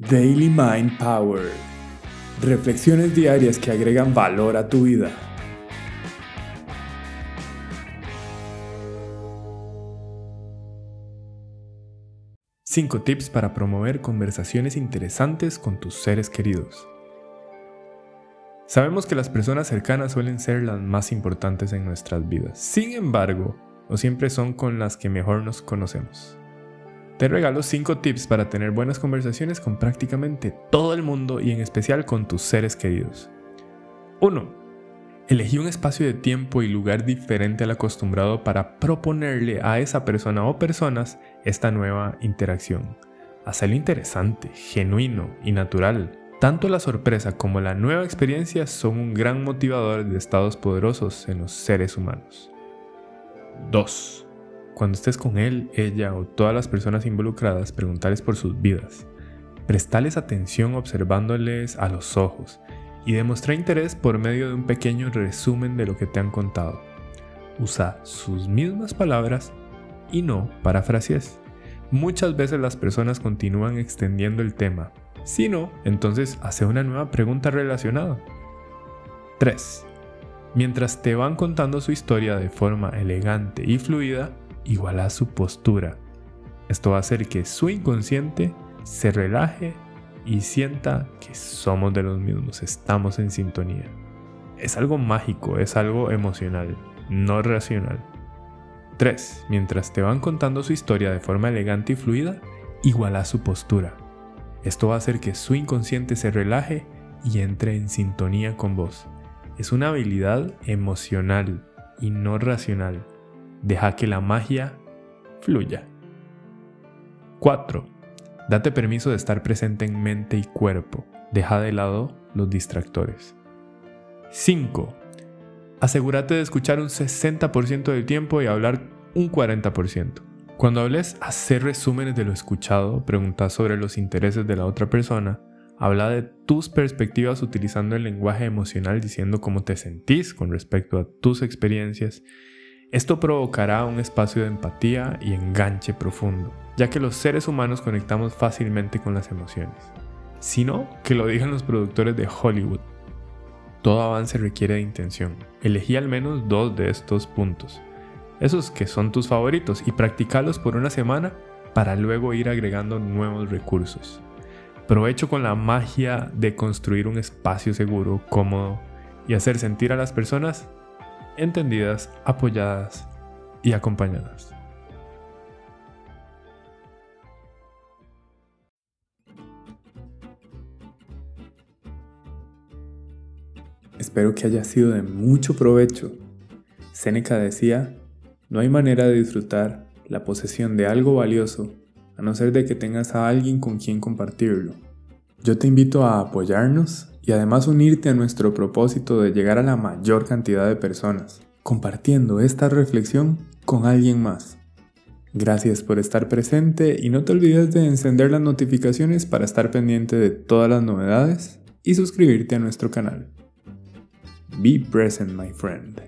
Daily Mind Power. Reflexiones diarias que agregan valor a tu vida. Cinco tips para promover conversaciones interesantes con tus seres queridos. Sabemos que las personas cercanas suelen ser las más importantes en nuestras vidas. Sin embargo, no siempre son con las que mejor nos conocemos. Te regalo 5 tips para tener buenas conversaciones con prácticamente todo el mundo y en especial con tus seres queridos. 1. Elegí un espacio de tiempo y lugar diferente al acostumbrado para proponerle a esa persona o personas esta nueva interacción. Hacerlo interesante, genuino y natural. Tanto la sorpresa como la nueva experiencia son un gran motivador de estados poderosos en los seres humanos. 2 cuando estés con él, ella o todas las personas involucradas, preguntarles por sus vidas. Prestarles atención observándoles a los ojos y demostrar interés por medio de un pequeño resumen de lo que te han contado. Usa sus mismas palabras y no parafrases. Muchas veces las personas continúan extendiendo el tema. Si no, entonces hace una nueva pregunta relacionada. 3. Mientras te van contando su historia de forma elegante y fluida, iguala su postura. Esto va a hacer que su inconsciente se relaje y sienta que somos de los mismos, estamos en sintonía. Es algo mágico, es algo emocional, no racional. 3. Mientras te van contando su historia de forma elegante y fluida, iguala su postura. Esto va a hacer que su inconsciente se relaje y entre en sintonía con vos. Es una habilidad emocional y no racional. Deja que la magia fluya. 4. Date permiso de estar presente en mente y cuerpo. Deja de lado los distractores. 5. Asegúrate de escuchar un 60% del tiempo y hablar un 40%. Cuando hables, hacer resúmenes de lo escuchado, pregunta sobre los intereses de la otra persona, habla de tus perspectivas utilizando el lenguaje emocional diciendo cómo te sentís con respecto a tus experiencias esto provocará un espacio de empatía y enganche profundo, ya que los seres humanos conectamos fácilmente con las emociones. Sino que lo digan los productores de Hollywood. Todo avance requiere de intención. Elegí al menos dos de estos puntos, esos que son tus favoritos, y practicarlos por una semana para luego ir agregando nuevos recursos. Provecho con la magia de construir un espacio seguro, cómodo y hacer sentir a las personas entendidas, apoyadas y acompañadas. Espero que haya sido de mucho provecho. Séneca decía, no hay manera de disfrutar la posesión de algo valioso a no ser de que tengas a alguien con quien compartirlo. Yo te invito a apoyarnos y además unirte a nuestro propósito de llegar a la mayor cantidad de personas, compartiendo esta reflexión con alguien más. Gracias por estar presente y no te olvides de encender las notificaciones para estar pendiente de todas las novedades y suscribirte a nuestro canal. Be present, my friend.